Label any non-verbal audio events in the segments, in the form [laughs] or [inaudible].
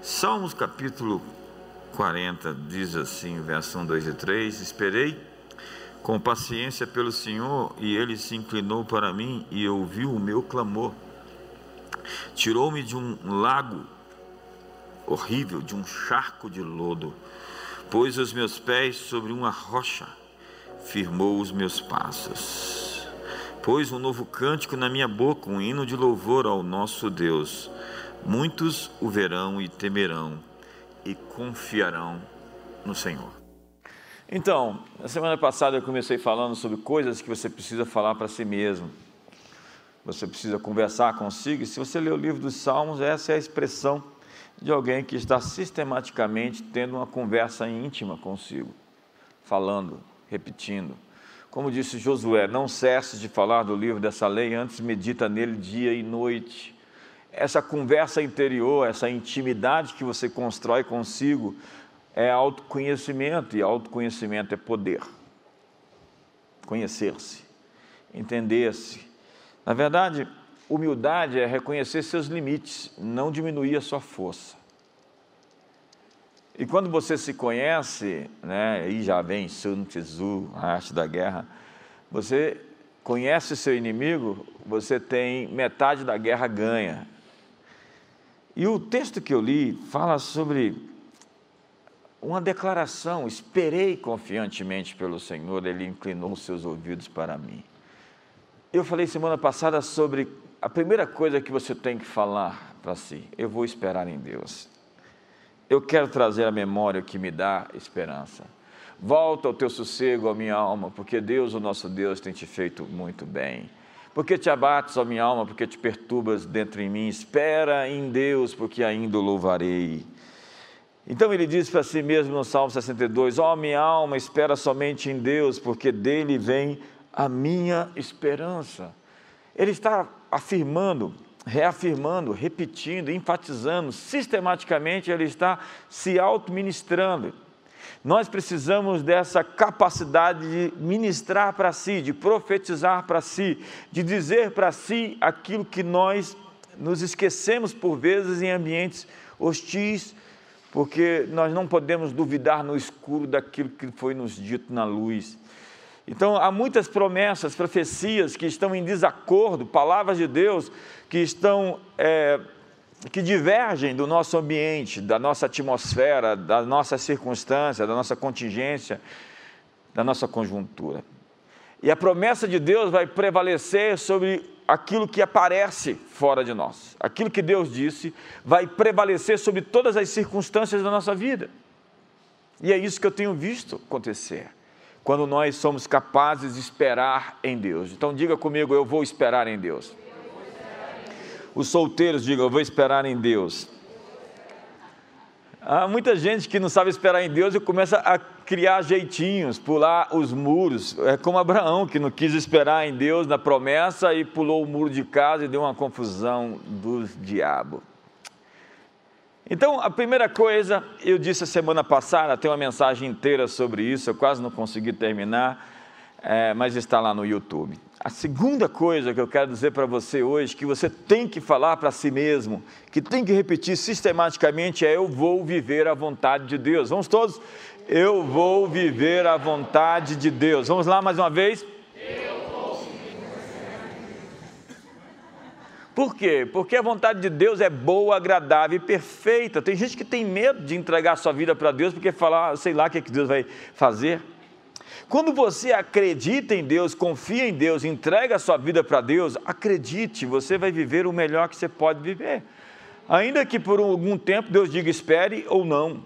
Salmos capítulo 40 diz assim, verso 1, 2 e 3: Esperei com paciência pelo Senhor, e ele se inclinou para mim e ouviu o meu clamor. Tirou-me de um lago horrível, de um charco de lodo, pôs os meus pés sobre uma rocha, firmou os meus passos. Pôs um novo cântico na minha boca, um hino de louvor ao nosso Deus. Muitos o verão e temerão e confiarão no Senhor. Então, na semana passada eu comecei falando sobre coisas que você precisa falar para si mesmo. Você precisa conversar consigo. E se você ler o livro dos Salmos, essa é a expressão de alguém que está sistematicamente tendo uma conversa íntima consigo, falando, repetindo. Como disse Josué, não cesse de falar do livro dessa lei, antes medita nele dia e noite. Essa conversa interior, essa intimidade que você constrói consigo, é autoconhecimento e autoconhecimento é poder. Conhecer-se, entender-se. Na verdade, humildade é reconhecer seus limites, não diminuir a sua força. E quando você se conhece, né, aí já vem Sun Tzu, a arte da guerra, você conhece seu inimigo, você tem metade da guerra ganha. E o texto que eu li fala sobre uma declaração: esperei confiantemente pelo Senhor, Ele inclinou seus ouvidos para mim. Eu falei semana passada sobre a primeira coisa que você tem que falar para si: eu vou esperar em Deus. Eu quero trazer a memória que me dá esperança. Volta ao teu sossego, ó minha alma, porque Deus, o nosso Deus, tem te feito muito bem. Porque te abates, ó minha alma, porque te perturbas dentro em mim. Espera em Deus, porque ainda o louvarei. Então ele diz para si mesmo no Salmo 62: Ó oh, minha alma, espera somente em Deus, porque dele vem a minha esperança. Ele está afirmando, reafirmando, repetindo, enfatizando, sistematicamente ele está se auto-ministrando. Nós precisamos dessa capacidade de ministrar para si, de profetizar para si, de dizer para si aquilo que nós nos esquecemos por vezes em ambientes hostis, porque nós não podemos duvidar no escuro daquilo que foi nos dito na luz. Então, há muitas promessas, profecias que estão em desacordo, palavras de Deus que estão, é, que divergem do nosso ambiente, da nossa atmosfera, da nossa circunstância, da nossa contingência, da nossa conjuntura. E a promessa de Deus vai prevalecer sobre aquilo que aparece fora de nós. Aquilo que Deus disse vai prevalecer sobre todas as circunstâncias da nossa vida. E é isso que eu tenho visto acontecer. Quando nós somos capazes de esperar em Deus. Então diga comigo, eu vou esperar em Deus. Os solteiros digam, eu vou esperar em Deus. Há muita gente que não sabe esperar em Deus e começa a criar jeitinhos, pular os muros. É como Abraão, que não quis esperar em Deus na promessa e pulou o muro de casa e deu uma confusão do diabo. Então, a primeira coisa, eu disse a semana passada, tem uma mensagem inteira sobre isso, eu quase não consegui terminar, é, mas está lá no YouTube. A segunda coisa que eu quero dizer para você hoje, que você tem que falar para si mesmo, que tem que repetir sistematicamente, é: Eu vou viver a vontade de Deus. Vamos todos? Eu vou viver a vontade de Deus. Vamos lá mais uma vez? Por quê? Porque a vontade de Deus é boa, agradável e perfeita. Tem gente que tem medo de entregar sua vida para Deus porque falar, sei lá o que, é que Deus vai fazer. Quando você acredita em Deus, confia em Deus, entrega a sua vida para Deus, acredite, você vai viver o melhor que você pode viver. Ainda que por algum tempo Deus diga espere ou não.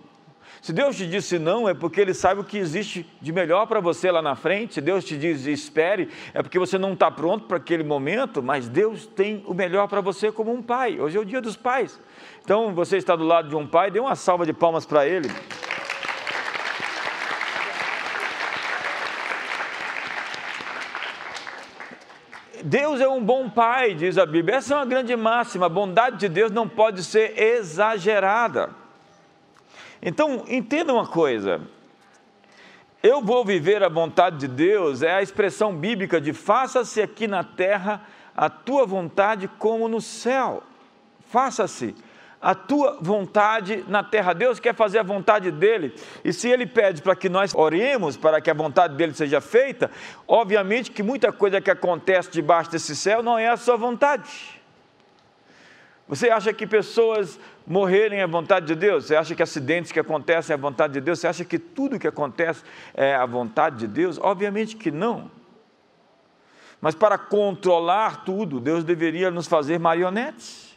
Se Deus te disse não, é porque Ele sabe o que existe de melhor para você lá na frente. Se Deus te diz espere, é porque você não está pronto para aquele momento, mas Deus tem o melhor para você como um pai. Hoje é o dia dos pais. Então, você está do lado de um pai, dê uma salva de palmas para ele. Deus é um bom pai, diz a Bíblia. Essa é uma grande máxima. A bondade de Deus não pode ser exagerada. Então, entenda uma coisa. Eu vou viver a vontade de Deus é a expressão bíblica de faça-se aqui na terra a tua vontade como no céu. Faça-se a tua vontade na terra. Deus quer fazer a vontade dele. E se ele pede para que nós oremos para que a vontade dele seja feita, obviamente que muita coisa que acontece debaixo desse céu não é a sua vontade. Você acha que pessoas morrerem é a vontade de Deus? Você acha que acidentes que acontecem é a vontade de Deus? Você acha que tudo que acontece é a vontade de Deus? Obviamente que não. Mas para controlar tudo, Deus deveria nos fazer marionetes.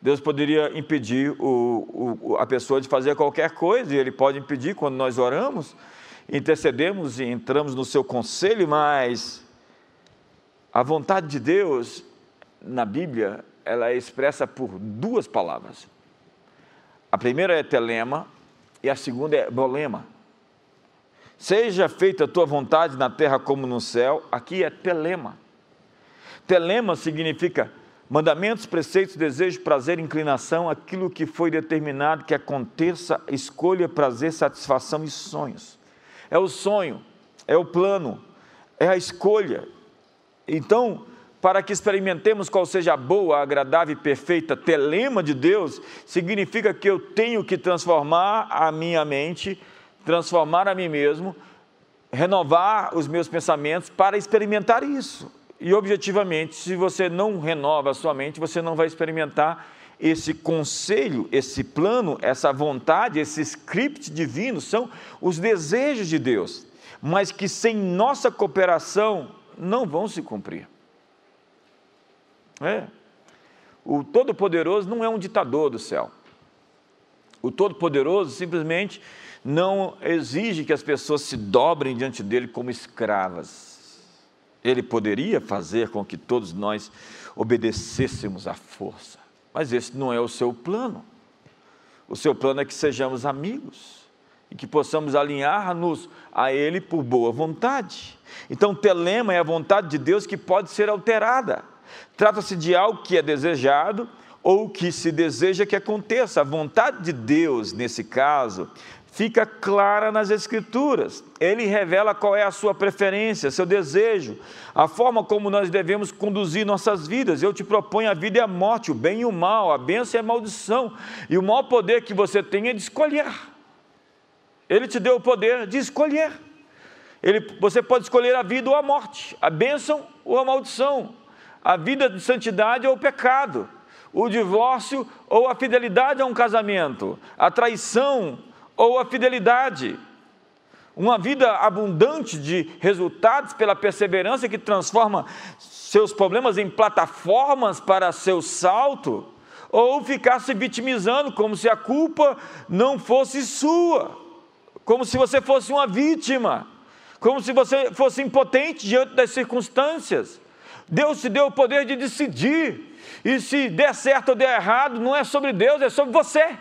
Deus poderia impedir o, o, a pessoa de fazer qualquer coisa, e Ele pode impedir quando nós oramos, intercedemos e entramos no seu conselho, mas a vontade de Deus na Bíblia, ela é expressa por duas palavras. A primeira é telema e a segunda é bolema. Seja feita a tua vontade na terra como no céu, aqui é telema. Telema significa mandamentos, preceitos, desejo, prazer, inclinação, aquilo que foi determinado que aconteça, escolha, prazer, satisfação e sonhos. É o sonho, é o plano, é a escolha. Então, para que experimentemos qual seja a boa, agradável e perfeita telema de Deus, significa que eu tenho que transformar a minha mente transformar a mim mesmo, renovar os meus pensamentos para experimentar isso. E objetivamente, se você não renova a sua mente, você não vai experimentar esse conselho, esse plano, essa vontade, esse script divino, são os desejos de Deus, mas que sem nossa cooperação não vão se cumprir. É. O Todo-Poderoso não é um ditador do céu. O Todo-Poderoso simplesmente não exige que as pessoas se dobrem diante dele como escravas. Ele poderia fazer com que todos nós obedecêssemos à força, mas esse não é o seu plano. O seu plano é que sejamos amigos e que possamos alinhar-nos a Ele por boa vontade. Então, telema é a vontade de Deus que pode ser alterada. Trata-se de algo que é desejado ou que se deseja que aconteça. A vontade de Deus, nesse caso, fica clara nas Escrituras. Ele revela qual é a sua preferência, seu desejo, a forma como nós devemos conduzir nossas vidas. Eu te proponho a vida e a morte, o bem e o mal, a bênção e a maldição. E o maior poder que você tem é de escolher. Ele te deu o poder de escolher. Ele, você pode escolher a vida ou a morte, a bênção ou a maldição, a vida de santidade ou o pecado, o divórcio ou a fidelidade a um casamento, a traição ou a fidelidade. Uma vida abundante de resultados pela perseverança que transforma seus problemas em plataformas para seu salto, ou ficar se vitimizando como se a culpa não fosse sua, como se você fosse uma vítima, como se você fosse impotente diante das circunstâncias. Deus te deu o poder de decidir, e se der certo ou der errado, não é sobre Deus, é sobre você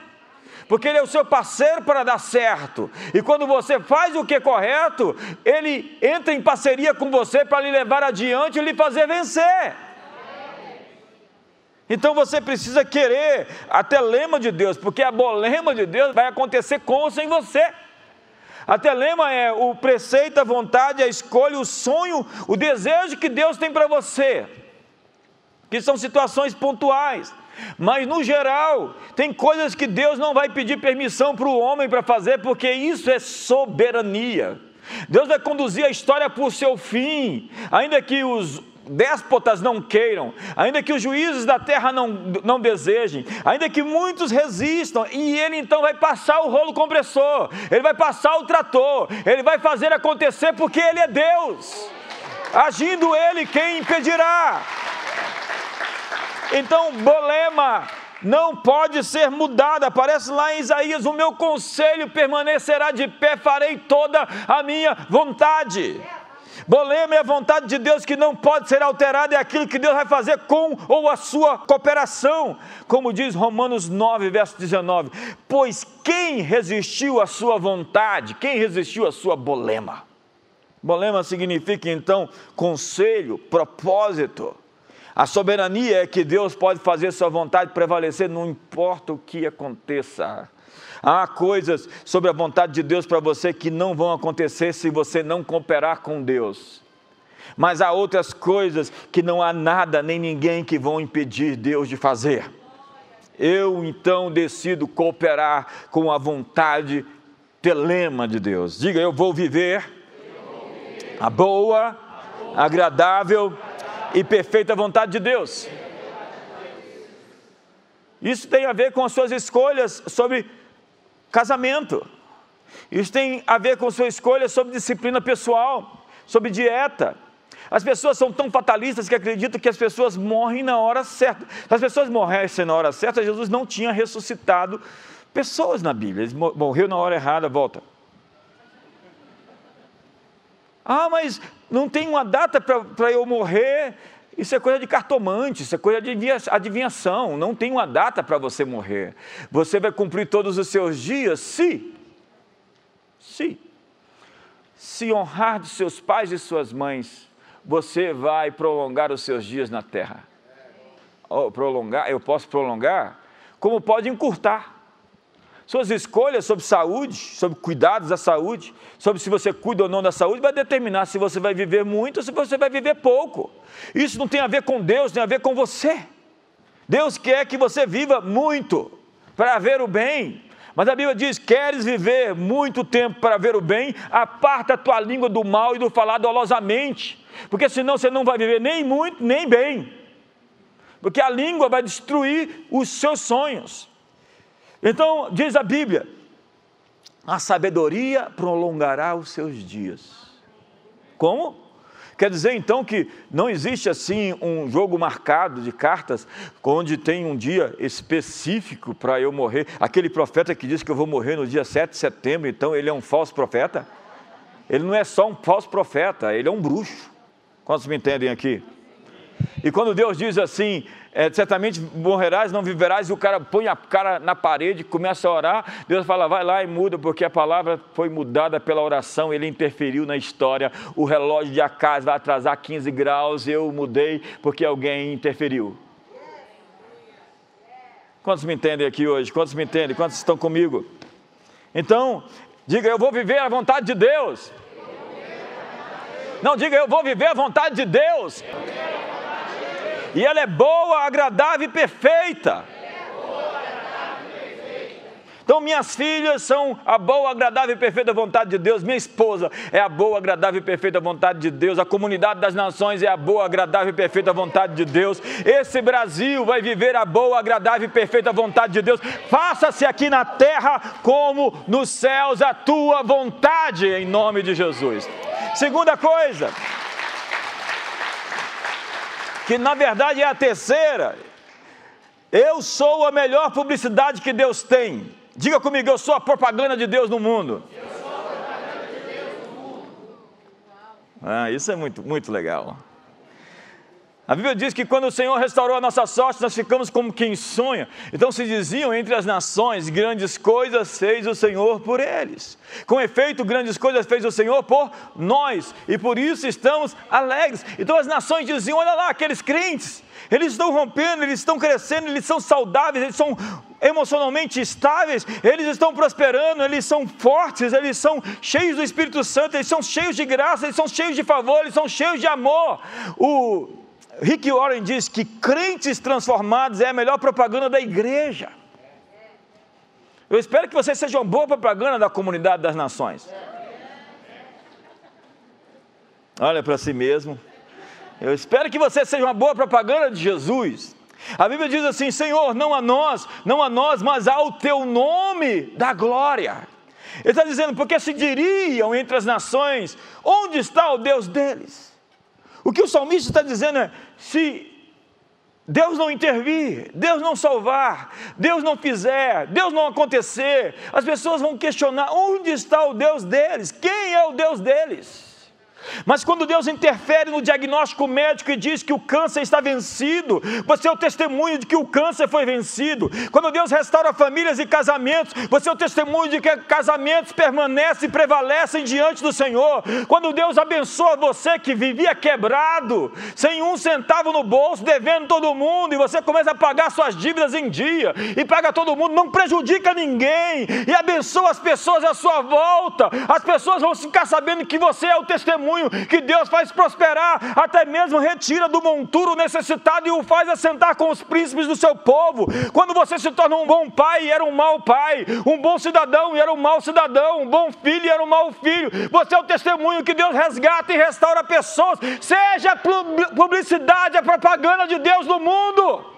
porque Ele é o seu parceiro para dar certo. E quando você faz o que é correto, Ele entra em parceria com você para lhe levar adiante e lhe fazer vencer. Então você precisa querer a telema de Deus, porque a bolema de Deus vai acontecer com ou sem você. A telema é o preceito, a vontade, a escolha, o sonho, o desejo que Deus tem para você, que são situações pontuais. Mas no geral, tem coisas que Deus não vai pedir permissão para o homem para fazer, porque isso é soberania. Deus vai conduzir a história por seu fim, ainda que os déspotas não queiram, ainda que os juízes da terra não, não desejem, ainda que muitos resistam, e ele então vai passar o rolo compressor, ele vai passar o trator, ele vai fazer acontecer porque ele é Deus. Agindo ele, quem impedirá? Então, bolema não pode ser mudada. Aparece lá em Isaías: o meu conselho permanecerá de pé, farei toda a minha vontade. Bolema é a vontade de Deus que não pode ser alterada, é aquilo que Deus vai fazer com ou a sua cooperação, como diz Romanos 9, verso 19: Pois quem resistiu à sua vontade, quem resistiu à sua bolema? Bolema significa então conselho, propósito. A soberania é que Deus pode fazer sua vontade prevalecer, não importa o que aconteça. Há coisas sobre a vontade de Deus para você que não vão acontecer se você não cooperar com Deus. Mas há outras coisas que não há nada nem ninguém que vão impedir Deus de fazer. eu então decido cooperar com a vontade telema de Deus. Diga, eu vou viver a boa, agradável e perfeita vontade de Deus. Isso tem a ver com as suas escolhas sobre casamento. Isso tem a ver com sua escolha sobre disciplina pessoal, sobre dieta. As pessoas são tão fatalistas que acreditam que as pessoas morrem na hora certa. Se as pessoas morressem na hora certa, Jesus não tinha ressuscitado pessoas na Bíblia. Ele morreu na hora errada, volta. Ah, mas não tem uma data para eu morrer. Isso é coisa de cartomante, isso é coisa de adivinhação. Não tem uma data para você morrer. Você vai cumprir todos os seus dias se, se, se honrar de seus pais e suas mães, você vai prolongar os seus dias na terra. Oh, prolongar, eu posso prolongar? Como pode encurtar? Suas escolhas sobre saúde, sobre cuidados da saúde, sobre se você cuida ou não da saúde, vai determinar se você vai viver muito ou se você vai viver pouco. Isso não tem a ver com Deus, tem a ver com você. Deus quer que você viva muito para ver o bem. Mas a Bíblia diz: queres viver muito tempo para ver o bem, aparta a tua língua do mal e do falar dolosamente, porque senão você não vai viver nem muito nem bem, porque a língua vai destruir os seus sonhos. Então, diz a Bíblia: a sabedoria prolongará os seus dias. Como? Quer dizer então que não existe assim um jogo marcado de cartas onde tem um dia específico para eu morrer. Aquele profeta que diz que eu vou morrer no dia 7 de setembro, então ele é um falso profeta? Ele não é só um falso profeta, ele é um bruxo. Quantos me entendem aqui? E quando Deus diz assim, é, certamente morrerás, não viverás, e o cara põe a cara na parede, começa a orar, Deus fala, vai lá e muda, porque a palavra foi mudada pela oração, ele interferiu na história, o relógio de Acas vai atrasar 15 graus, eu mudei porque alguém interferiu. Quantos me entendem aqui hoje? Quantos me entendem? Quantos estão comigo? Então, diga, eu vou viver a vontade de Deus. Não, diga, eu vou viver a vontade de Deus e ela é boa, agradável e perfeita. Então, minhas filhas são a boa, agradável e perfeita vontade de Deus. Minha esposa é a boa, agradável e perfeita vontade de Deus. A comunidade das nações é a boa, agradável e perfeita vontade de Deus. Esse Brasil vai viver a boa, agradável e perfeita vontade de Deus. Faça-se aqui na terra como nos céus a tua vontade, em nome de Jesus. Segunda coisa que na verdade é a terceira. Eu sou a melhor publicidade que Deus tem. Diga comigo, eu sou a propaganda de Deus no mundo. Eu sou a propaganda de Deus no mundo. Ah, isso é muito, muito legal. A Bíblia diz que quando o Senhor restaurou a nossa sorte, nós ficamos como quem sonha. Então se diziam entre as nações: grandes coisas fez o Senhor por eles. Com efeito, grandes coisas fez o Senhor por nós, e por isso estamos alegres. Então as nações diziam: olha lá, aqueles crentes, eles estão rompendo, eles estão crescendo, eles são saudáveis, eles são emocionalmente estáveis, eles estão prosperando, eles são fortes, eles são cheios do Espírito Santo, eles são cheios de graça, eles são cheios de favor, eles são cheios de amor. O Rick Warren diz que crentes transformados é a melhor propaganda da igreja. Eu espero que você seja uma boa propaganda da comunidade das nações. Olha para si mesmo. Eu espero que você seja uma boa propaganda de Jesus. A Bíblia diz assim: Senhor, não a nós, não a nós, mas ao teu nome da glória. Ele está dizendo, porque se diriam entre as nações, onde está o Deus deles? O que o salmista está dizendo é: se Deus não intervir, Deus não salvar, Deus não fizer, Deus não acontecer, as pessoas vão questionar onde está o Deus deles, quem é o Deus deles. Mas quando Deus interfere no diagnóstico médico e diz que o câncer está vencido, você é o testemunho de que o câncer foi vencido. Quando Deus restaura famílias e casamentos, você é o testemunho de que casamentos permanecem e prevalecem diante do Senhor. Quando Deus abençoa você que vivia quebrado, sem um centavo no bolso, devendo todo mundo, e você começa a pagar suas dívidas em dia, e paga todo mundo, não prejudica ninguém, e abençoa as pessoas à sua volta, as pessoas vão ficar sabendo que você é o testemunho testemunho que Deus faz prosperar, até mesmo retira do monturo necessitado e o faz assentar com os príncipes do seu povo. Quando você se torna um bom pai e era um mau pai, um bom cidadão e era um mau cidadão, um bom filho e era um mau filho, você é o testemunho que Deus resgata e restaura pessoas. Seja publicidade, a propaganda de Deus no mundo.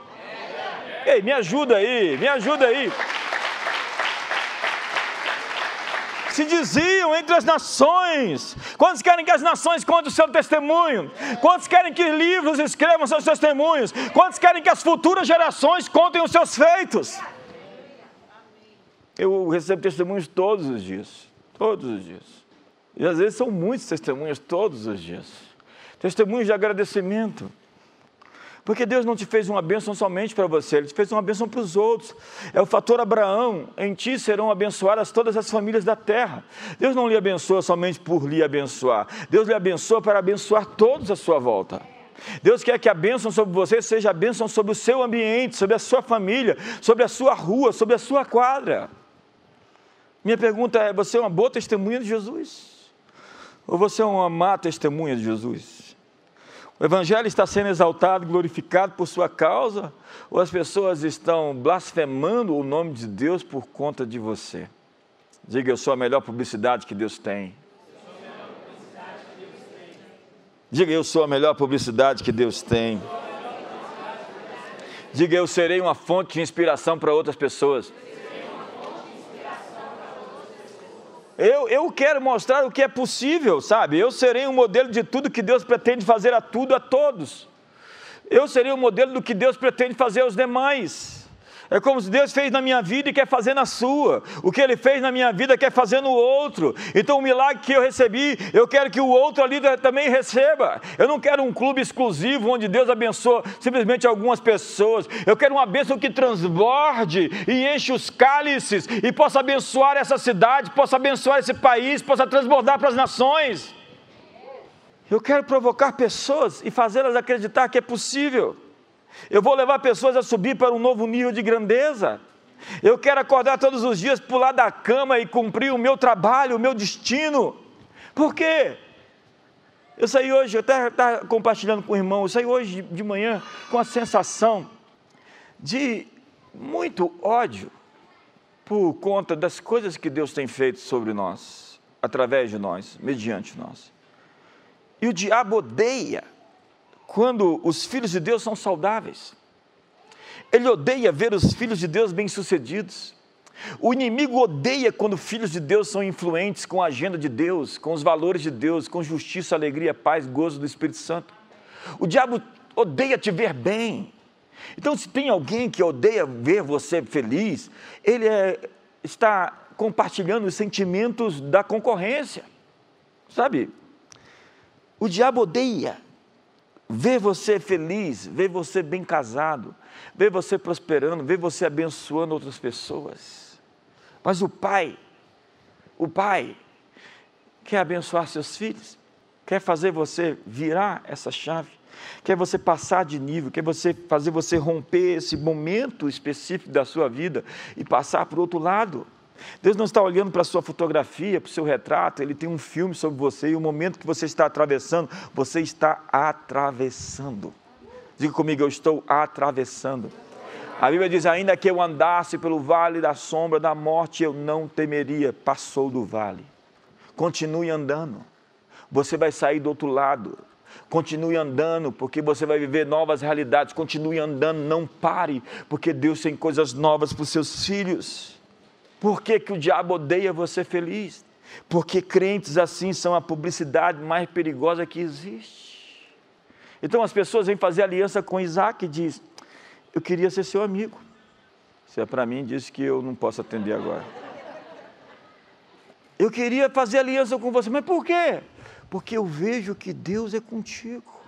Ei, me ajuda aí, me ajuda aí. Se diziam entre as nações. Quantos querem que as nações contem o seu testemunho? Quantos querem que livros escrevam seus testemunhos? Quantos querem que as futuras gerações contem os seus feitos? Eu recebo testemunhos todos os dias, todos os dias. E às vezes são muitos testemunhos todos os dias. Testemunhos de agradecimento. Porque Deus não te fez uma bênção somente para você, Ele te fez uma bênção para os outros. É o fator Abraão, em ti serão abençoadas todas as famílias da terra. Deus não lhe abençoa somente por lhe abençoar, Deus lhe abençoa para abençoar todos à sua volta. Deus quer que a bênção sobre você seja a bênção sobre o seu ambiente, sobre a sua família, sobre a sua rua, sobre a sua quadra. Minha pergunta é: você é uma boa testemunha de Jesus? Ou você é uma má testemunha de Jesus? O Evangelho está sendo exaltado, glorificado por sua causa, ou as pessoas estão blasfemando o nome de Deus por conta de você? Diga, eu sou a melhor publicidade que Deus tem. Diga, eu sou a melhor publicidade que Deus tem. Diga, eu serei uma fonte de inspiração para outras pessoas. Eu, eu quero mostrar o que é possível, sabe? Eu serei um modelo de tudo que Deus pretende fazer a tudo, a todos. Eu serei um modelo do que Deus pretende fazer aos demais. É como se Deus fez na minha vida e quer fazer na sua. O que Ele fez na minha vida quer fazer no outro. Então o milagre que eu recebi, eu quero que o outro ali também receba. Eu não quero um clube exclusivo onde Deus abençoa simplesmente algumas pessoas. Eu quero uma bênção que transborde e enche os cálices e possa abençoar essa cidade, possa abençoar esse país, possa transbordar para as nações. Eu quero provocar pessoas e fazê-las acreditar que é possível. Eu vou levar pessoas a subir para um novo nível de grandeza. Eu quero acordar todos os dias, pular da cama e cumprir o meu trabalho, o meu destino. Por quê? Eu saí hoje, eu até estava compartilhando com o irmão, eu saí hoje de manhã com a sensação de muito ódio por conta das coisas que Deus tem feito sobre nós, através de nós, mediante nós. E o diabo odeia quando os filhos de Deus são saudáveis. Ele odeia ver os filhos de Deus bem-sucedidos. O inimigo odeia quando filhos de Deus são influentes com a agenda de Deus, com os valores de Deus, com justiça, alegria, paz, gozo do Espírito Santo. O diabo odeia te ver bem. Então, se tem alguém que odeia ver você feliz, ele é, está compartilhando os sentimentos da concorrência. Sabe? O diabo odeia ver você feliz, ver você bem casado, ver você prosperando, ver você abençoando outras pessoas. Mas o pai, o pai, quer abençoar seus filhos, quer fazer você virar essa chave, quer você passar de nível, quer você fazer você romper esse momento específico da sua vida e passar para o outro lado. Deus não está olhando para a sua fotografia, para o seu retrato, Ele tem um filme sobre você e o momento que você está atravessando, você está atravessando. Diga comigo, eu estou atravessando. A Bíblia diz: ainda que eu andasse pelo vale da sombra da morte, eu não temeria. Passou do vale. Continue andando. Você vai sair do outro lado. Continue andando, porque você vai viver novas realidades. Continue andando, não pare, porque Deus tem coisas novas para os seus filhos. Por que, que o diabo odeia você feliz? Porque crentes assim são a publicidade mais perigosa que existe. Então as pessoas vêm fazer aliança com Isaac e diz: Eu queria ser seu amigo. Se é para mim, diz que eu não posso atender agora. Eu queria fazer aliança com você, mas por quê? Porque eu vejo que Deus é contigo.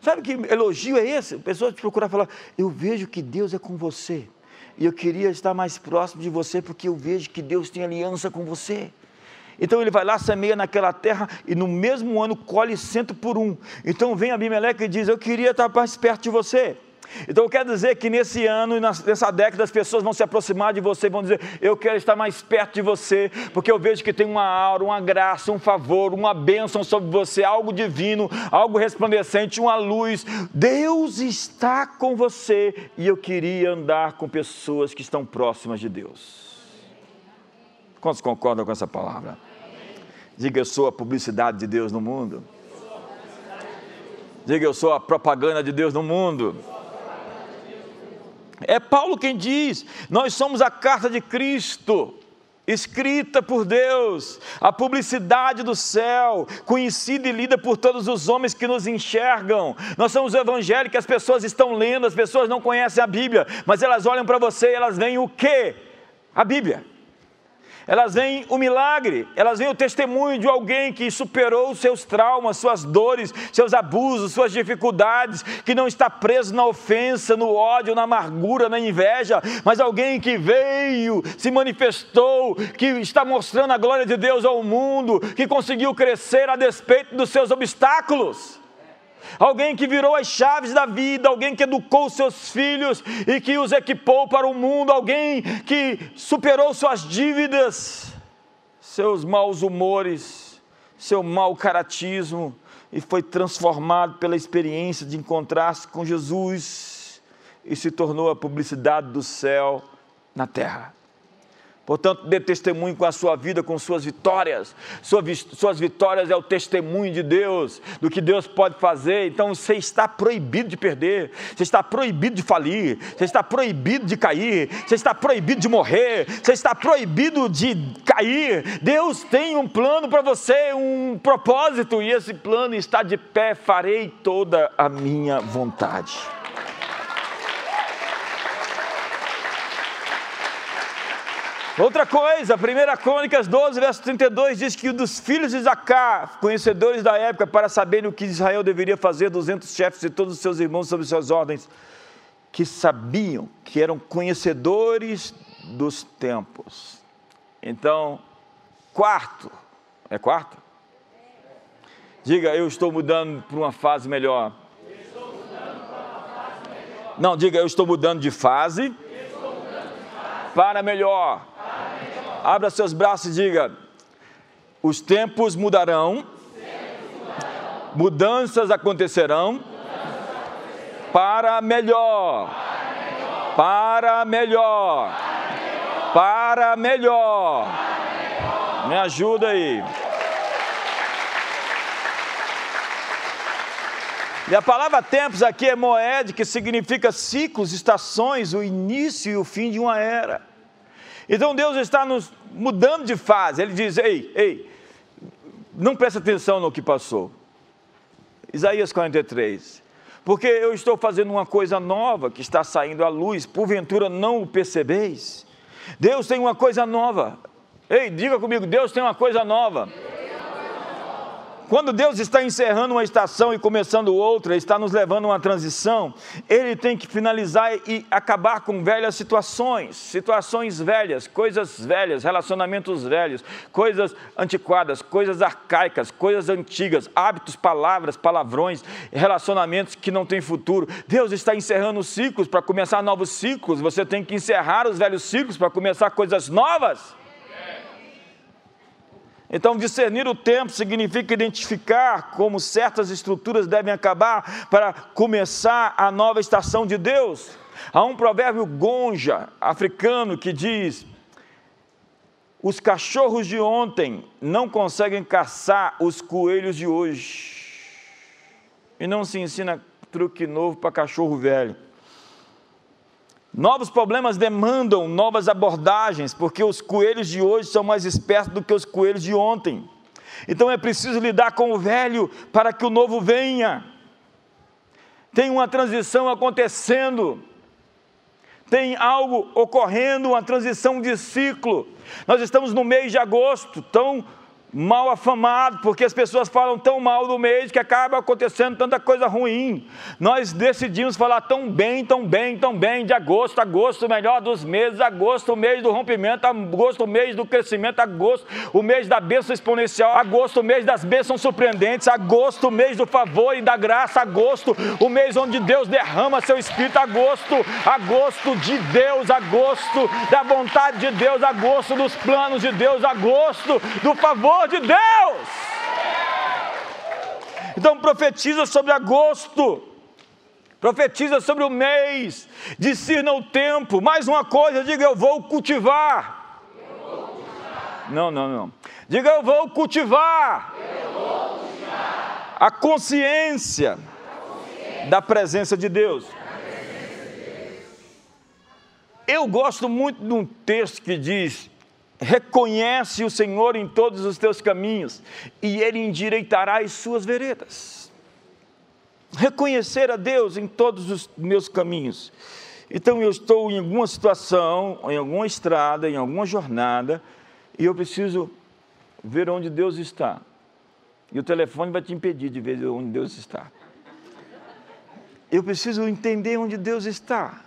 Sabe que elogio é esse? Pessoas te procuram falar: Eu vejo que Deus é com você e eu queria estar mais próximo de você porque eu vejo que Deus tem aliança com você. Então ele vai lá, semeia naquela terra e no mesmo ano colhe cento por um. Então vem Abimeleque e diz: Eu queria estar mais perto de você. Então eu quero dizer que nesse ano e nessa década as pessoas vão se aproximar de você vão dizer: Eu quero estar mais perto de você, porque eu vejo que tem uma aura, uma graça, um favor, uma bênção sobre você, algo divino, algo resplandecente, uma luz. Deus está com você e eu queria andar com pessoas que estão próximas de Deus. Quantos concordam com essa palavra? Diga: Eu sou a publicidade de Deus no mundo. Diga: Eu sou a propaganda de Deus no mundo. É Paulo quem diz: nós somos a carta de Cristo, escrita por Deus, a publicidade do céu, conhecida e lida por todos os homens que nos enxergam. Nós somos o evangelho que as pessoas estão lendo, as pessoas não conhecem a Bíblia, mas elas olham para você e elas veem o quê? A Bíblia elas veem o milagre, elas veem o testemunho de alguém que superou seus traumas, suas dores, seus abusos, suas dificuldades, que não está preso na ofensa, no ódio, na amargura, na inveja, mas alguém que veio, se manifestou, que está mostrando a glória de Deus ao mundo, que conseguiu crescer a despeito dos seus obstáculos alguém que virou as chaves da vida, alguém que educou seus filhos e que os equipou para o mundo, alguém que superou suas dívidas, seus maus humores, seu mau caratismo e foi transformado pela experiência de encontrar-se com Jesus e se tornou a publicidade do céu na terra. Portanto, dê testemunho com a sua vida, com suas vitórias. Suas vitórias é o testemunho de Deus, do que Deus pode fazer. Então você está proibido de perder, você está proibido de falir, você está proibido de cair, você está proibido de morrer, você está proibido de cair. Deus tem um plano para você, um propósito, e esse plano está de pé. Farei toda a minha vontade. Outra coisa, 1 Crônicas 12, verso 32 diz que dos filhos de Zacá, conhecedores da época, para saberem o que Israel deveria fazer, 200 chefes e todos os seus irmãos sob suas ordens, que sabiam, que eram conhecedores dos tempos. Então, quarto, é quarto? Diga, eu estou mudando para uma fase melhor. Não, diga, eu estou mudando de fase, para melhor. Abra seus braços e diga: os tempos mudarão, mudanças acontecerão, para melhor, para melhor, para melhor. Me ajuda aí. E a palavra tempos aqui é moed, que significa ciclos, estações, o início e o fim de uma era. Então Deus está nos mudando de fase. Ele diz: ei, ei, não presta atenção no que passou. Isaías 43. Porque eu estou fazendo uma coisa nova que está saindo à luz, porventura não o percebeis? Deus tem uma coisa nova. Ei, diga comigo: Deus tem uma coisa nova. Quando Deus está encerrando uma estação e começando outra, está nos levando a uma transição, Ele tem que finalizar e acabar com velhas situações, situações velhas, coisas velhas, relacionamentos velhos, coisas antiquadas, coisas arcaicas, coisas antigas, hábitos, palavras, palavrões, relacionamentos que não têm futuro. Deus está encerrando ciclos para começar novos ciclos. Você tem que encerrar os velhos ciclos para começar coisas novas. Então, discernir o tempo significa identificar como certas estruturas devem acabar para começar a nova estação de Deus. Há um provérbio gonja africano que diz: Os cachorros de ontem não conseguem caçar os coelhos de hoje. E não se ensina truque novo para cachorro velho. Novos problemas demandam novas abordagens, porque os coelhos de hoje são mais espertos do que os coelhos de ontem. Então é preciso lidar com o velho para que o novo venha. Tem uma transição acontecendo, tem algo ocorrendo, uma transição de ciclo. Nós estamos no mês de agosto, então mal afamado, porque as pessoas falam tão mal do mês que acaba acontecendo tanta coisa ruim. Nós decidimos falar tão bem, tão bem, tão bem de agosto, agosto, o melhor dos meses, agosto, o mês do rompimento, agosto, o mês do crescimento, agosto, o mês da bênção exponencial, agosto, o mês das bênçãos surpreendentes, agosto, o mês do favor e da graça, agosto, o mês onde Deus derrama seu espírito, agosto, agosto de Deus, agosto da vontade de Deus, agosto dos planos de Deus, agosto do favor de Deus. Então profetiza sobre agosto. Profetiza sobre o mês, discerna o tempo. Mais uma coisa, diga eu vou cultivar. Não, não, não. Diga eu vou cultivar. A consciência da presença de Deus. Eu gosto muito de um texto que diz: reconhece o Senhor em todos os teus caminhos, e Ele endireitará as suas veredas. Reconhecer a Deus em todos os meus caminhos. Então eu estou em alguma situação, em alguma estrada, em alguma jornada, e eu preciso ver onde Deus está. E o telefone vai te impedir de ver onde Deus está. Eu preciso entender onde Deus está.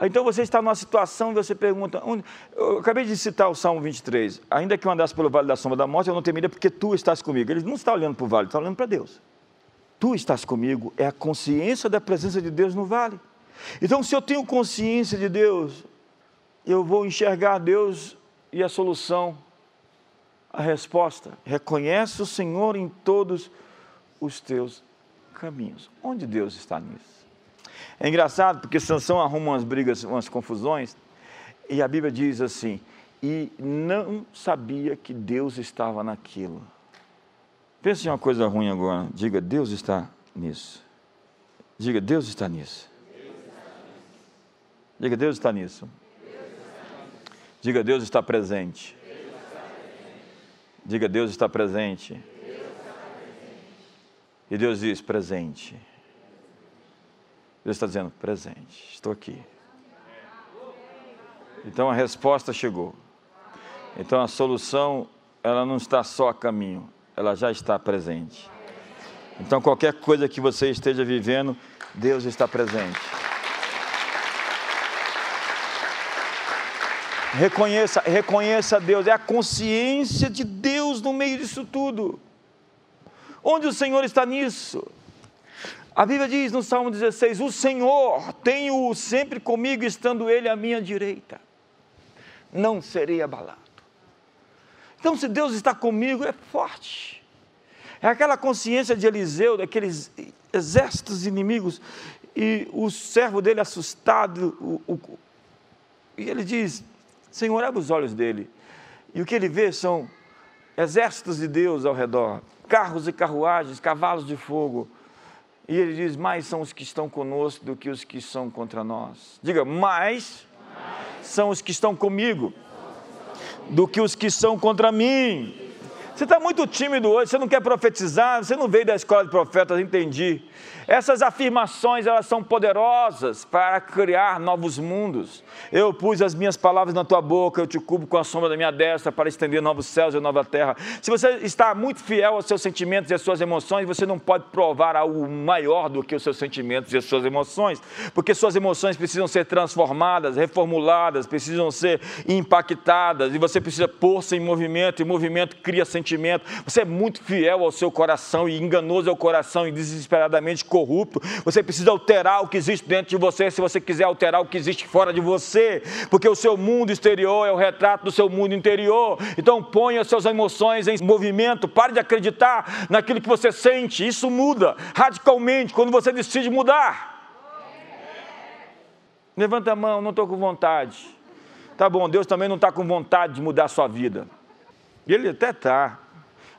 Então você está numa situação e você pergunta, onde... eu acabei de citar o Salmo 23, ainda que eu andasse pelo vale da sombra da morte, eu não temeria porque tu estás comigo. Ele não está olhando para o vale, está olhando para Deus. Tu estás comigo, é a consciência da presença de Deus no vale. Então se eu tenho consciência de Deus, eu vou enxergar Deus e a solução, a resposta. Reconhece o Senhor em todos os teus caminhos. Onde Deus está nisso? É engraçado porque Sansão arruma umas brigas, umas confusões, e a Bíblia diz assim: e não sabia que Deus estava naquilo. Pense em uma coisa ruim agora. Diga, Deus está nisso. Diga, Deus está nisso. Diga, Deus está nisso. Diga, Deus está presente. Diga, Deus está presente. E Deus diz: presente. Deus está dizendo: presente, estou aqui. Então a resposta chegou. Então a solução, ela não está só a caminho, ela já está presente. Então qualquer coisa que você esteja vivendo, Deus está presente. Reconheça, reconheça Deus, é a consciência de Deus no meio disso tudo. Onde o Senhor está nisso? A Bíblia diz no Salmo 16: O Senhor tenho sempre comigo, estando Ele à minha direita, não serei abalado. Então, se Deus está comigo, é forte. É aquela consciência de Eliseu, daqueles exércitos inimigos, e o servo dele assustado, o, o, e ele diz: Senhor, abre os olhos dele. E o que ele vê são exércitos de Deus ao redor, carros e carruagens, cavalos de fogo e ele diz: Mais são os que estão conosco do que os que são contra nós. Diga, mais, mais. são os que estão comigo do que os que são contra mim. Você está muito tímido hoje, você não quer profetizar, você não veio da escola de profetas, entendi. Essas afirmações, elas são poderosas para criar novos mundos. Eu pus as minhas palavras na tua boca, eu te cubro com a sombra da minha destra para estender novos céus e nova terra. Se você está muito fiel aos seus sentimentos e às suas emoções, você não pode provar algo maior do que os seus sentimentos e as suas emoções, porque suas emoções precisam ser transformadas, reformuladas, precisam ser impactadas, e você precisa pôr-se em movimento, e movimento cria sentimento. Você é muito fiel ao seu coração e enganoso ao coração e desesperadamente corrupto corrupto. Você precisa alterar o que existe dentro de você se você quiser alterar o que existe fora de você, porque o seu mundo exterior é o retrato do seu mundo interior. Então ponha suas emoções em movimento, pare de acreditar naquilo que você sente. Isso muda radicalmente quando você decide mudar. Levanta a mão, não estou com vontade. Tá bom, Deus também não está com vontade de mudar a sua vida. Ele até está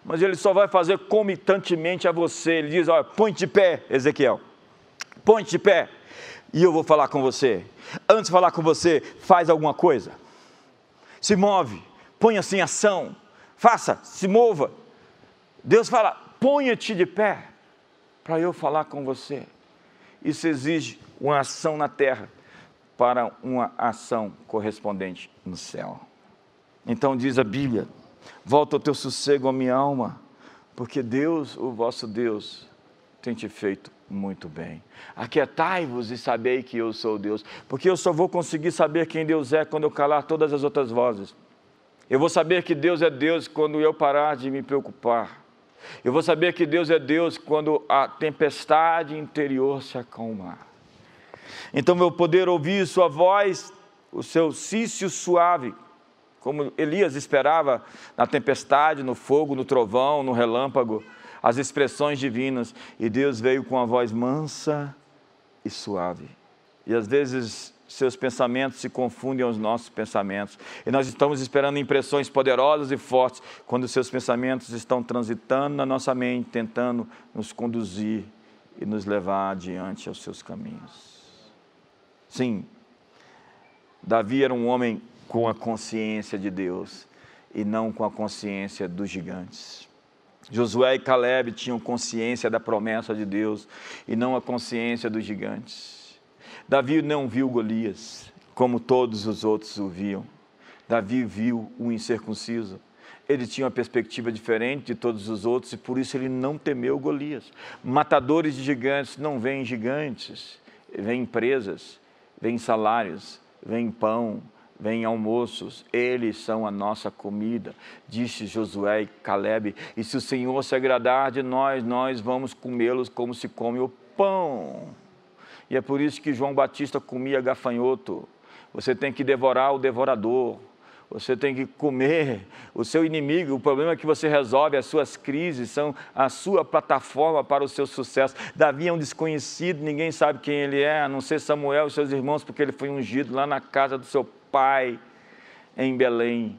mas ele só vai fazer comitantemente a você. Ele diz: olha, põe de pé, Ezequiel, põe de pé, e eu vou falar com você. Antes de falar com você, faz alguma coisa, se move, ponha-se em ação, faça, se mova. Deus fala: ponha-te de pé, para eu falar com você. Isso exige uma ação na terra para uma ação correspondente no céu. Então diz a Bíblia Volta o teu sossego à minha alma, porque Deus, o vosso Deus, tem te feito muito bem. Aquietai-vos e sabei que eu sou Deus, porque eu só vou conseguir saber quem Deus é quando eu calar todas as outras vozes. Eu vou saber que Deus é Deus quando eu parar de me preocupar. Eu vou saber que Deus é Deus quando a tempestade interior se acalmar. Então eu vou poder ouvir Sua voz, o seu cício suave, como Elias esperava na tempestade, no fogo, no trovão, no relâmpago, as expressões divinas. E Deus veio com a voz mansa e suave. E às vezes seus pensamentos se confundem aos nossos pensamentos. E nós estamos esperando impressões poderosas e fortes, quando seus pensamentos estão transitando na nossa mente, tentando nos conduzir e nos levar adiante aos seus caminhos. Sim, Davi era um homem com a consciência de Deus e não com a consciência dos gigantes. Josué e Caleb tinham consciência da promessa de Deus e não a consciência dos gigantes. Davi não viu Golias como todos os outros o viam. Davi viu o incircunciso. Ele tinha uma perspectiva diferente de todos os outros e por isso ele não temeu Golias. Matadores de gigantes não veem gigantes, veem presas, veem salários, vem pão, vem almoços, eles são a nossa comida, disse Josué e Caleb, e se o Senhor se agradar de nós, nós vamos comê-los como se come o pão. E é por isso que João Batista comia gafanhoto. Você tem que devorar o devorador. Você tem que comer o seu inimigo. O problema é que você resolve as suas crises, são a sua plataforma para o seu sucesso. Davi é um desconhecido, ninguém sabe quem ele é, a não ser Samuel e seus irmãos, porque ele foi ungido lá na casa do seu pai, em Belém.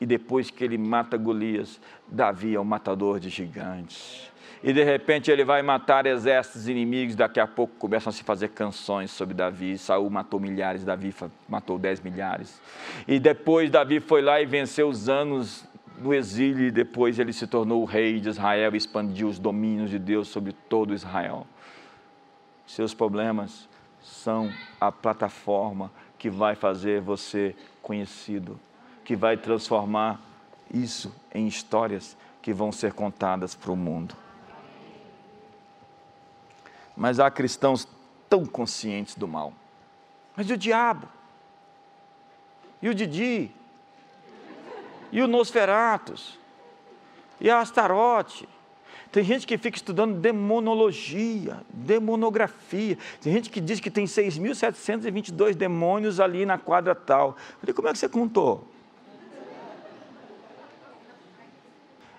E depois que ele mata Golias, Davi é o matador de gigantes. E de repente ele vai matar exércitos inimigos, daqui a pouco começam a se fazer canções sobre Davi, Saul matou milhares, Davi matou dez milhares, e depois Davi foi lá e venceu os anos no exílio, e depois ele se tornou o rei de Israel e expandiu os domínios de Deus sobre todo Israel. Seus problemas são a plataforma que vai fazer você conhecido, que vai transformar isso em histórias que vão ser contadas para o mundo. Mas há cristãos tão conscientes do mal. Mas e o diabo? E o Didi? E o Nosferatus? E a Astarote? Tem gente que fica estudando demonologia, demonografia. Tem gente que diz que tem 6.722 demônios ali na quadra tal. Eu falei, como é que você contou?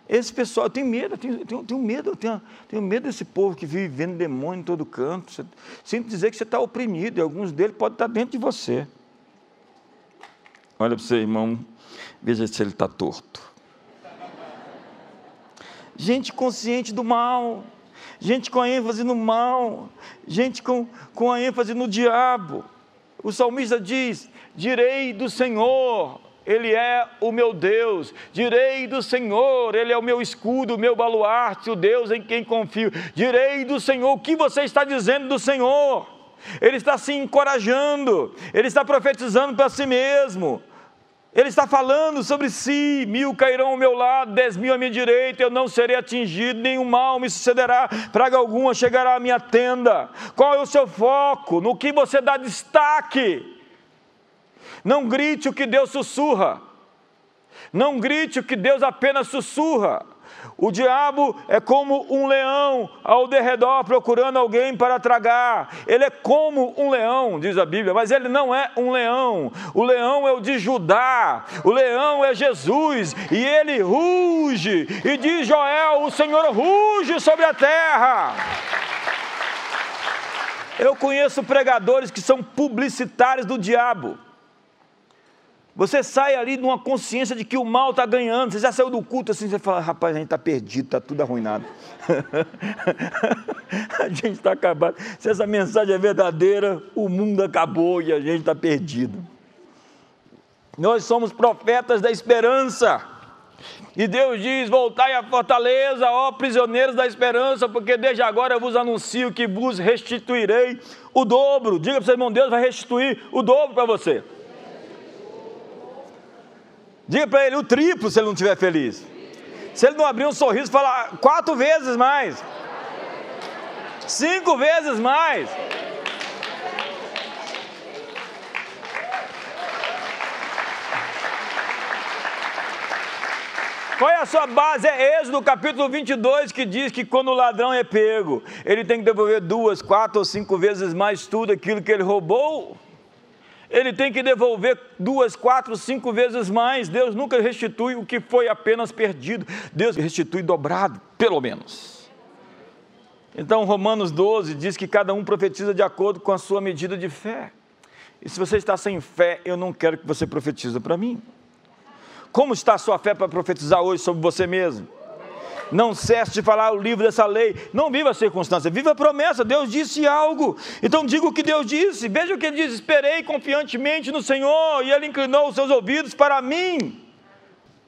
Esse pessoal, eu tenho medo, eu tenho, tenho, tenho medo, eu tenho, tenho, medo desse povo que vive vendo demônio em todo canto. Você, dizer que você está oprimido, e alguns deles podem estar dentro de você. Olha para você, irmão, veja se ele está torto. Gente consciente do mal, gente com a ênfase no mal, gente com, com a ênfase no diabo. O salmista diz: direi do Senhor, ele é o meu Deus, direi do Senhor, Ele é o meu escudo, o meu baluarte, o Deus em quem confio. Direi do Senhor, o que você está dizendo do Senhor? Ele está se encorajando, ele está profetizando para si mesmo. Ele está falando sobre si: mil cairão ao meu lado, dez mil à minha direita, eu não serei atingido, nenhum mal me sucederá, praga alguma chegará à minha tenda. Qual é o seu foco? No que você dá destaque? Não grite o que Deus sussurra. Não grite o que Deus apenas sussurra. O diabo é como um leão ao derredor procurando alguém para tragar. Ele é como um leão, diz a Bíblia, mas ele não é um leão. O leão é o de Judá, o leão é Jesus, e ele ruge. E diz Joel: O Senhor ruge sobre a terra. Eu conheço pregadores que são publicitários do diabo. Você sai ali numa consciência de que o mal está ganhando. Você já saiu do culto assim, você fala, rapaz, a gente está perdido, está tudo arruinado. [laughs] a gente está acabado. Se essa mensagem é verdadeira, o mundo acabou e a gente está perdido. Nós somos profetas da esperança. E Deus diz: Voltai à fortaleza, ó prisioneiros da esperança, porque desde agora eu vos anuncio que vos restituirei o dobro. Diga para o seu irmão: Deus vai restituir o dobro para você. Diga para ele o triplo se ele não estiver feliz. Se ele não abrir um sorriso, fala quatro vezes mais. Cinco vezes mais. Qual é a sua base? É Êxodo capítulo 22 que diz que quando o ladrão é pego, ele tem que devolver duas, quatro ou cinco vezes mais tudo aquilo que ele roubou. Ele tem que devolver duas, quatro, cinco vezes mais. Deus nunca restitui o que foi apenas perdido. Deus restitui dobrado, pelo menos. Então, Romanos 12 diz que cada um profetiza de acordo com a sua medida de fé. E se você está sem fé, eu não quero que você profetize para mim. Como está a sua fé para profetizar hoje sobre você mesmo? Não cesse de falar o livro dessa lei. Não viva a circunstância, viva a promessa. Deus disse algo. Então diga o que Deus disse. Veja o que ele diz: Esperei confiantemente no Senhor, e ele inclinou os seus ouvidos para mim.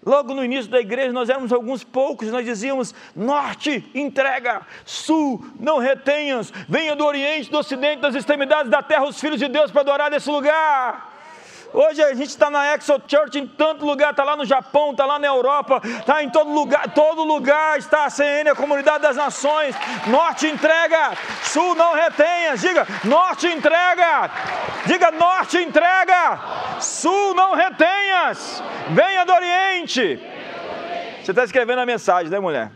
Logo no início da igreja, nós éramos alguns poucos, nós dizíamos: Norte, entrega, Sul, não retenhas, venha do Oriente, do Ocidente, das extremidades da terra, os filhos de Deus para adorar nesse lugar. Hoje a gente está na Exo Church em tanto lugar, está lá no Japão, está lá na Europa, está em todo lugar, todo lugar está a CN, a Comunidade das Nações. Norte entrega, Sul não retenha. Diga, Norte entrega. Diga, Norte entrega. Sul não retenhas. Venha do Oriente. Você está escrevendo a mensagem, né, mulher?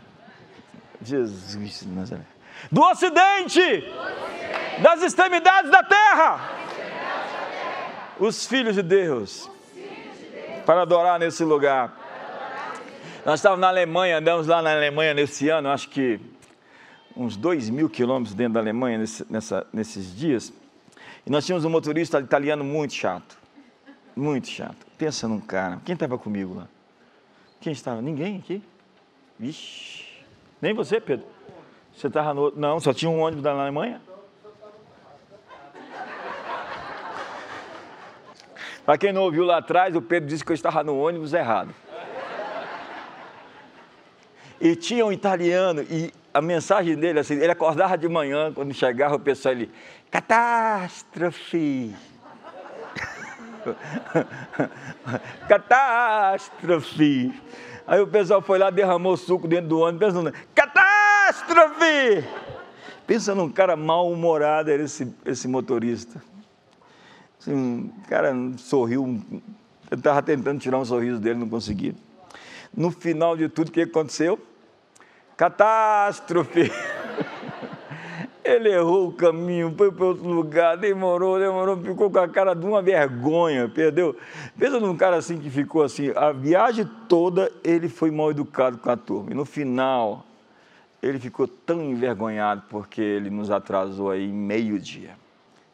Jesus, do Ocidente, das extremidades da terra os filhos de Deus, para adorar nesse lugar. Nós estávamos na Alemanha, andamos lá na Alemanha nesse ano, acho que uns dois mil quilômetros dentro da Alemanha nesse, nessa, nesses dias. E nós tínhamos um motorista italiano muito chato. Muito chato. Pensa num cara. Quem estava comigo lá? Quem estava? Ninguém aqui? Vixe. Nem você, Pedro? Você estava no. Não, só tinha um ônibus da Alemanha? Para quem não ouviu lá atrás, o Pedro disse que eu estava no ônibus errado. E tinha um italiano, e a mensagem dele, assim, ele acordava de manhã, quando chegava o pessoal, ele, catástrofe! [laughs] catástrofe! Aí o pessoal foi lá, derramou suco dentro do ônibus, pensando, catástrofe! Pensa num cara mal-humorado, esse, esse motorista. Assim, o cara sorriu, eu estava tentando tirar um sorriso dele, não conseguia. No final de tudo, o que aconteceu? Catástrofe! [laughs] Ele errou o caminho, foi para outro lugar, demorou, demorou, ficou com a cara de uma vergonha, perdeu. Pensa num cara assim que ficou assim, a viagem toda ele foi mal educado com a turma. E no final, ele ficou tão envergonhado porque ele nos atrasou aí meio dia.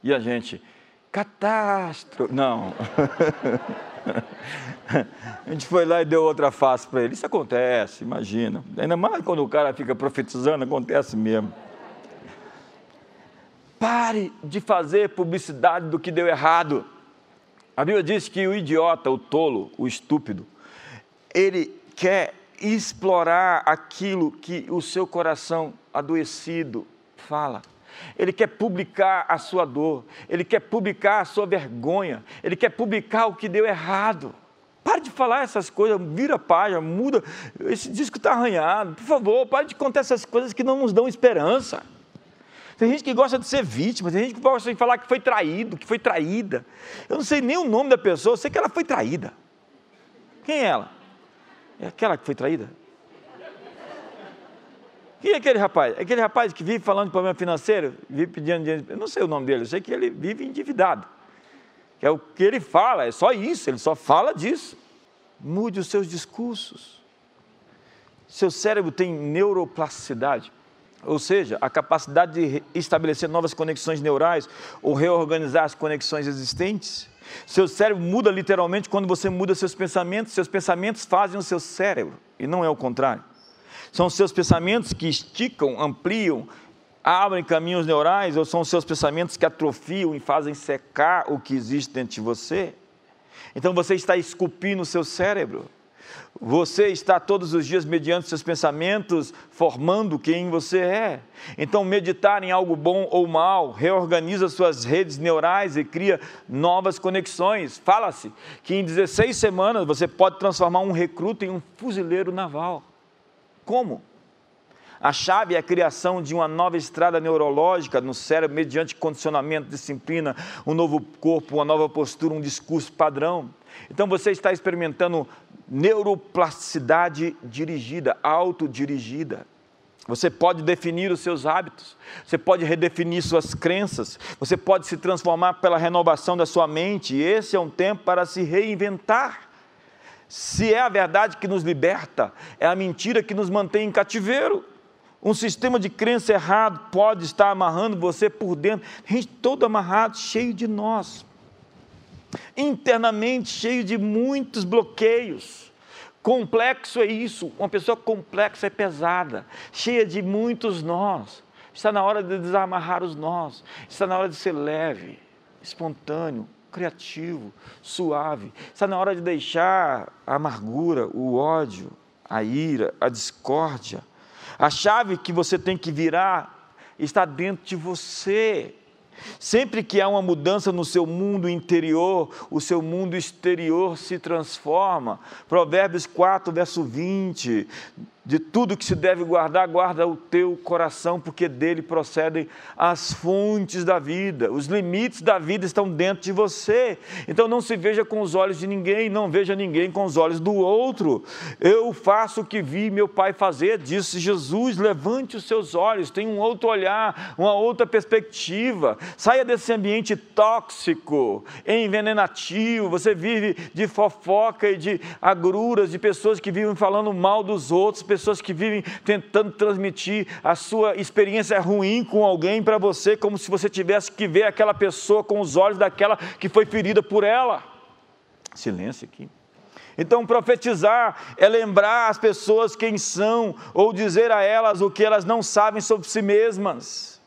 E a gente, catástrofe. Não. [laughs] A gente foi lá e deu outra face para ele. Isso acontece, imagina. Ainda mais quando o cara fica profetizando, acontece mesmo. Pare de fazer publicidade do que deu errado. A Bíblia diz que o idiota, o tolo, o estúpido, ele quer explorar aquilo que o seu coração adoecido fala. Ele quer publicar a sua dor, ele quer publicar a sua vergonha, ele quer publicar o que deu errado. Pare de falar essas coisas, vira a página, muda. Esse disco está arranhado. Por favor, pare de contar essas coisas que não nos dão esperança. Tem gente que gosta de ser vítima, tem gente que gosta de falar que foi traído, que foi traída. Eu não sei nem o nome da pessoa, eu sei que ela foi traída. Quem é ela? É aquela que foi traída? É aquele rapaz? Aquele rapaz que vive falando de problema financeiro, vive pedindo dinheiro. Eu não sei o nome dele, eu sei que ele vive endividado. Que é o que ele fala, é só isso, ele só fala disso. Mude os seus discursos. Seu cérebro tem neuroplasticidade, ou seja, a capacidade de estabelecer novas conexões neurais ou reorganizar as conexões existentes. Seu cérebro muda literalmente quando você muda seus pensamentos, seus pensamentos fazem o seu cérebro, e não é o contrário. São seus pensamentos que esticam, ampliam, abrem caminhos neurais ou são seus pensamentos que atrofiam e fazem secar o que existe dentro de você? Então você está esculpindo o seu cérebro. Você está todos os dias, mediante seus pensamentos, formando quem você é. Então, meditar em algo bom ou mal reorganiza suas redes neurais e cria novas conexões. Fala-se que em 16 semanas você pode transformar um recruta em um fuzileiro naval. Como? A chave é a criação de uma nova estrada neurológica no cérebro, mediante condicionamento, disciplina, um novo corpo, uma nova postura, um discurso padrão. Então você está experimentando neuroplasticidade dirigida, autodirigida. Você pode definir os seus hábitos, você pode redefinir suas crenças, você pode se transformar pela renovação da sua mente. Esse é um tempo para se reinventar. Se é a verdade que nos liberta, é a mentira que nos mantém em cativeiro. Um sistema de crença errado pode estar amarrando você por dentro, gente todo amarrado, cheio de nós internamente cheio de muitos bloqueios. Complexo é isso, uma pessoa complexa é pesada, cheia de muitos nós. Está na hora de desamarrar os nós, está na hora de ser leve, espontâneo, criativo, suave. Está na hora de deixar a amargura, o ódio, a ira, a discórdia. A chave que você tem que virar está dentro de você. Sempre que há uma mudança no seu mundo interior, o seu mundo exterior se transforma. Provérbios 4, verso 20 de tudo que se deve guardar, guarda o teu coração, porque dele procedem as fontes da vida. Os limites da vida estão dentro de você. Então não se veja com os olhos de ninguém, não veja ninguém com os olhos do outro. Eu faço o que vi meu pai fazer, disse Jesus. Levante os seus olhos, tenha um outro olhar, uma outra perspectiva. Saia desse ambiente tóxico, envenenativo. Você vive de fofoca e de agruras, de pessoas que vivem falando mal dos outros pessoas que vivem tentando transmitir a sua experiência ruim com alguém para você, como se você tivesse que ver aquela pessoa com os olhos daquela que foi ferida por ela. Silêncio aqui. Então, profetizar é lembrar as pessoas quem são, ou dizer a elas o que elas não sabem sobre si mesmas.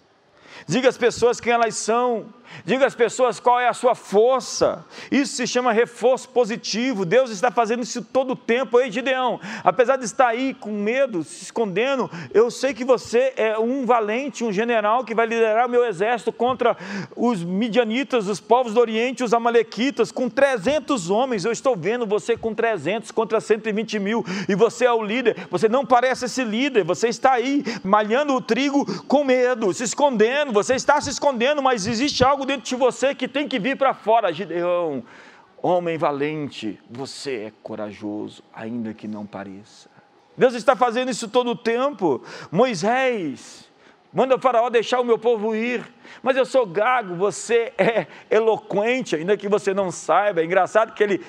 Diga às pessoas quem elas são, Diga às pessoas qual é a sua força. Isso se chama reforço positivo. Deus está fazendo isso todo o tempo. Ei, Gideão, apesar de estar aí com medo, se escondendo, eu sei que você é um valente, um general que vai liderar o meu exército contra os midianitas, os povos do Oriente, os amalequitas, com 300 homens. Eu estou vendo você com 300 contra 120 mil e você é o líder. Você não parece esse líder. Você está aí malhando o trigo com medo, se escondendo. Você está se escondendo, mas existe algo dentro de você que tem que vir para fora. Gideão, homem valente, você é corajoso, ainda que não pareça. Deus está fazendo isso todo o tempo. Moisés, manda o faraó deixar o meu povo ir. Mas eu sou gago, você é eloquente, ainda que você não saiba. É engraçado que ele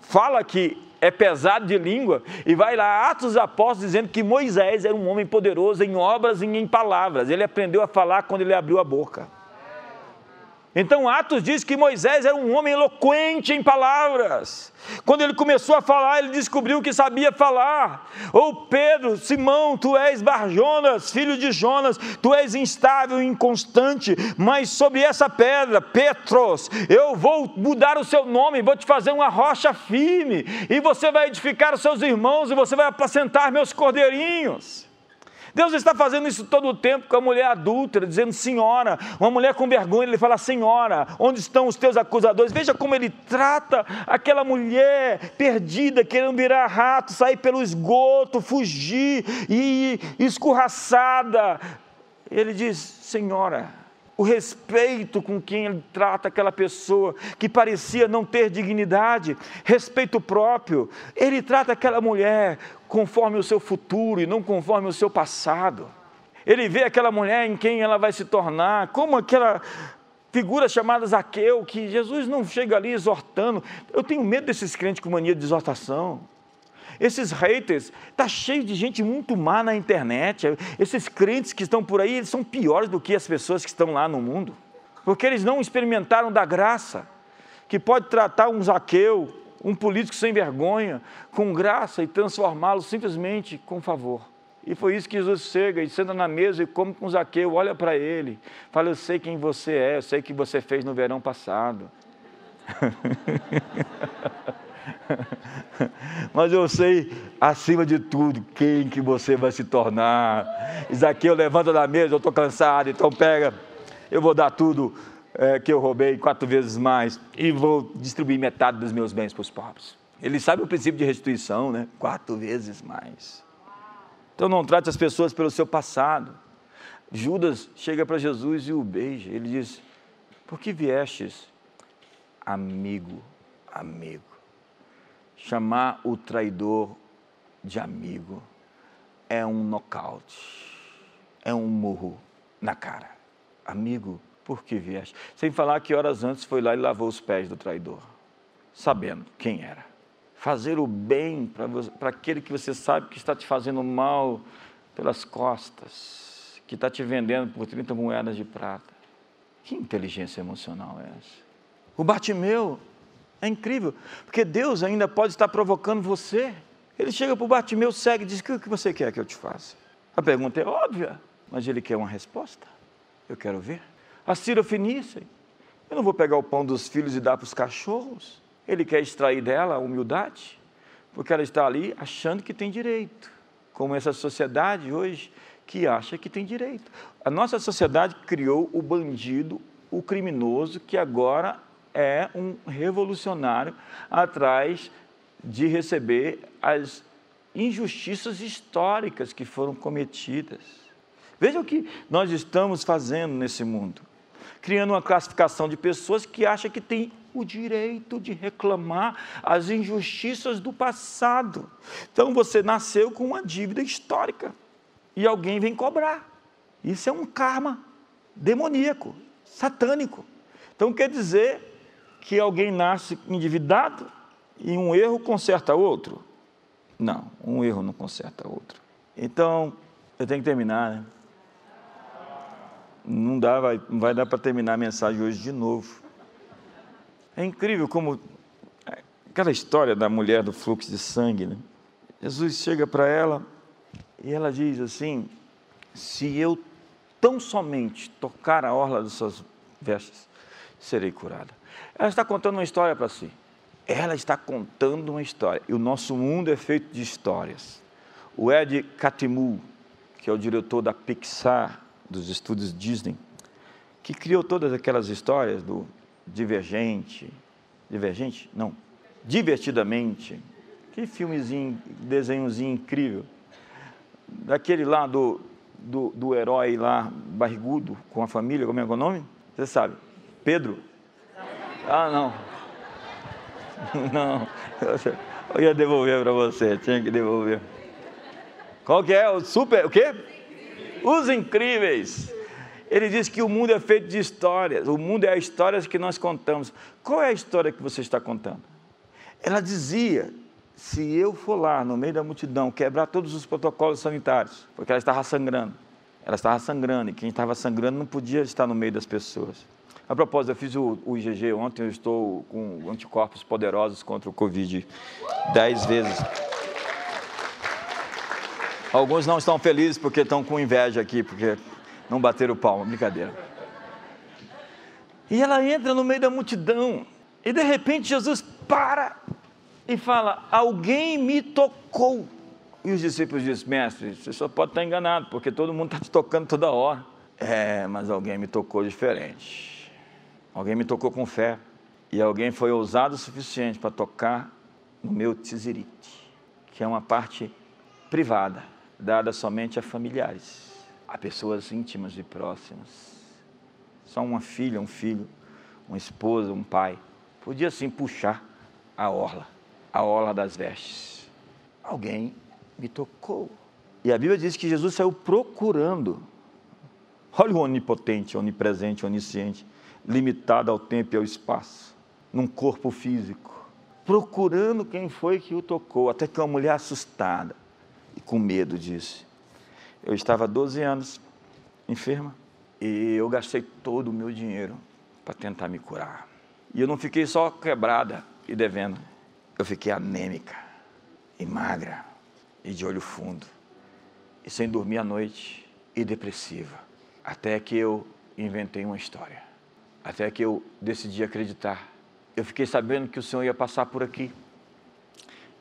fala que é pesado de língua, e vai lá, Atos dos Apóstolos, dizendo que Moisés era um homem poderoso em obras e em palavras. Ele aprendeu a falar quando ele abriu a boca. Então Atos diz que Moisés era um homem eloquente em palavras. Quando ele começou a falar, ele descobriu que sabia falar. Ou Pedro, Simão, tu és Barjonas, filho de Jonas, tu és instável e inconstante, mas sobre essa pedra, Petros, eu vou mudar o seu nome, vou te fazer uma rocha firme, e você vai edificar os seus irmãos, e você vai apacentar meus cordeirinhos. Deus está fazendo isso todo o tempo com a mulher adúltera, dizendo senhora, uma mulher com vergonha, ele fala senhora, onde estão os teus acusadores? Veja como ele trata aquela mulher perdida, querendo virar rato, sair pelo esgoto, fugir e escorraçada. Ele diz: Senhora, o respeito com quem ele trata aquela pessoa que parecia não ter dignidade, respeito próprio. Ele trata aquela mulher conforme o seu futuro e não conforme o seu passado. Ele vê aquela mulher em quem ela vai se tornar, como aquela figura chamada Zaqueu, que Jesus não chega ali exortando. Eu tenho medo desses crentes com mania de exortação. Esses haters, está cheio de gente muito má na internet. Esses crentes que estão por aí, eles são piores do que as pessoas que estão lá no mundo. Porque eles não experimentaram da graça, que pode tratar um Zaqueu, um político sem vergonha, com graça e transformá-lo simplesmente com favor. E foi isso que Jesus chega e senta na mesa e come com Zaqueu, olha para ele, fala: Eu sei quem você é, eu sei o que você fez no verão passado. [laughs] [laughs] Mas eu sei, acima de tudo, quem que você vai se tornar. Isaqueu levanta da mesa, eu estou cansado, então pega, eu vou dar tudo é, que eu roubei quatro vezes mais e vou distribuir metade dos meus bens para os pobres. Ele sabe o princípio de restituição, né? Quatro vezes mais. Então não trate as pessoas pelo seu passado. Judas chega para Jesus e o beija. Ele diz: Por que viestes, amigo, amigo? Chamar o traidor de amigo é um nocaute, é um murro na cara. Amigo, por que vieste? Sem falar que horas antes foi lá e lavou os pés do traidor, sabendo quem era fazer o bem para aquele que você sabe que está te fazendo mal pelas costas, que está te vendendo por 30 moedas de prata. Que inteligência emocional é essa? O Bartimeu é incrível, porque Deus ainda pode estar provocando você. Ele chega para o Bartimeu, segue e diz: O que você quer que eu te faça? A pergunta é óbvia, mas ele quer uma resposta. Eu quero ver. A Fenícia, eu não vou pegar o pão dos filhos e dar para os cachorros. Ele quer extrair dela a humildade, porque ela está ali achando que tem direito, como essa sociedade hoje que acha que tem direito. A nossa sociedade criou o bandido, o criminoso, que agora é um revolucionário atrás de receber as injustiças históricas que foram cometidas. Veja o que nós estamos fazendo nesse mundo. Criando uma classificação de pessoas que acha que tem o direito de reclamar as injustiças do passado. Então você nasceu com uma dívida histórica e alguém vem cobrar. Isso é um karma demoníaco, satânico. Então quer dizer que alguém nasce endividado e um erro conserta outro? Não, um erro não conserta outro. Então, eu tenho que terminar, né? Não dá, vai, vai dar para terminar a mensagem hoje de novo. É incrível como aquela história da mulher do fluxo de sangue, né? Jesus chega para ela e ela diz assim: Se eu tão somente tocar a orla das suas vestes, serei curada. Ela está contando uma história para si. Ela está contando uma história. E o nosso mundo é feito de histórias. O Ed Catmull, que é o diretor da Pixar, dos estúdios Disney, que criou todas aquelas histórias do Divergente. Divergente? Não. Divertidamente. Que filmezinho, desenhozinho incrível. Daquele lá do, do, do herói lá, barrigudo, com a família, como é, é o nome? Você sabe? Pedro? Ah, não. [laughs] Não. Eu ia devolver para você, tinha que devolver. Qual que é? O super, o quê? Os incríveis. Ele diz que o mundo é feito de histórias, o mundo é a história que nós contamos. Qual é a história que você está contando? Ela dizia: se eu for lá no meio da multidão quebrar todos os protocolos sanitários, porque ela estava sangrando, ela estava sangrando e quem estava sangrando não podia estar no meio das pessoas. A propósito, eu fiz o, o IgG ontem, eu estou com anticorpos poderosos contra o Covid dez vezes. Alguns não estão felizes porque estão com inveja aqui, porque não bateram palma, brincadeira. E ela entra no meio da multidão, e de repente Jesus para e fala: Alguém me tocou. E os discípulos dizem: Mestre, você só pode estar enganado, porque todo mundo está te tocando toda hora. É, mas alguém me tocou diferente. Alguém me tocou com fé. E alguém foi ousado o suficiente para tocar no meu tizirite, que é uma parte privada, dada somente a familiares a pessoas íntimas e próximas. Só uma filha, um filho, uma esposa, um pai. Podia sim puxar a orla, a orla das vestes. Alguém me tocou. E a Bíblia diz que Jesus saiu procurando. Olha o onipotente, onipresente, onisciente, limitado ao tempo e ao espaço, num corpo físico, procurando quem foi que o tocou, até que uma mulher assustada e com medo disse: eu estava 12 anos enferma e eu gastei todo o meu dinheiro para tentar me curar. E eu não fiquei só quebrada e devendo, eu fiquei anêmica e magra e de olho fundo e sem dormir à noite e depressiva. Até que eu inventei uma história. Até que eu decidi acreditar. Eu fiquei sabendo que o Senhor ia passar por aqui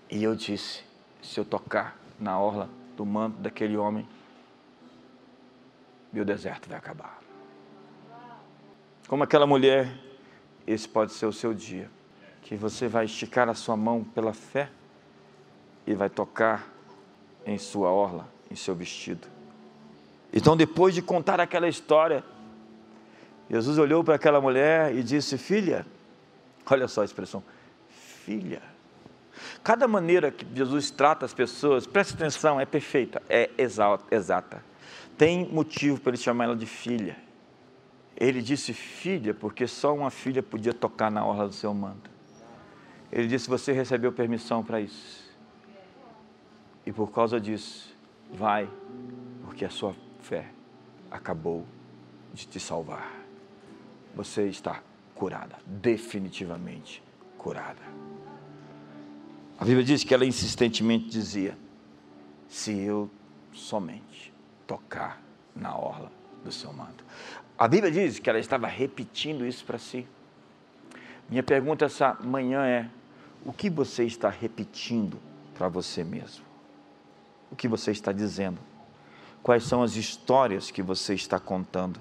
E eu disse: se eu tocar na orla do manto daquele homem, meu deserto vai acabar. Como aquela mulher, esse pode ser o seu dia, que você vai esticar a sua mão pela fé e vai tocar em sua orla, em seu vestido. Então, depois de contar aquela história, Jesus olhou para aquela mulher e disse: Filha, olha só a expressão, filha. Cada maneira que Jesus trata as pessoas, preste atenção, é perfeita, é exata. Tem motivo para ele chamar ela de filha. Ele disse filha porque só uma filha podia tocar na orla do seu manto. Ele disse: Você recebeu permissão para isso. E por causa disso, vai, porque a sua fé acabou de te salvar. Você está curada, definitivamente curada. A Bíblia diz que ela insistentemente dizia: Se eu somente tocar na orla do seu manto. A Bíblia diz que ela estava repetindo isso para si. Minha pergunta essa manhã é: o que você está repetindo para você mesmo? O que você está dizendo? Quais são as histórias que você está contando?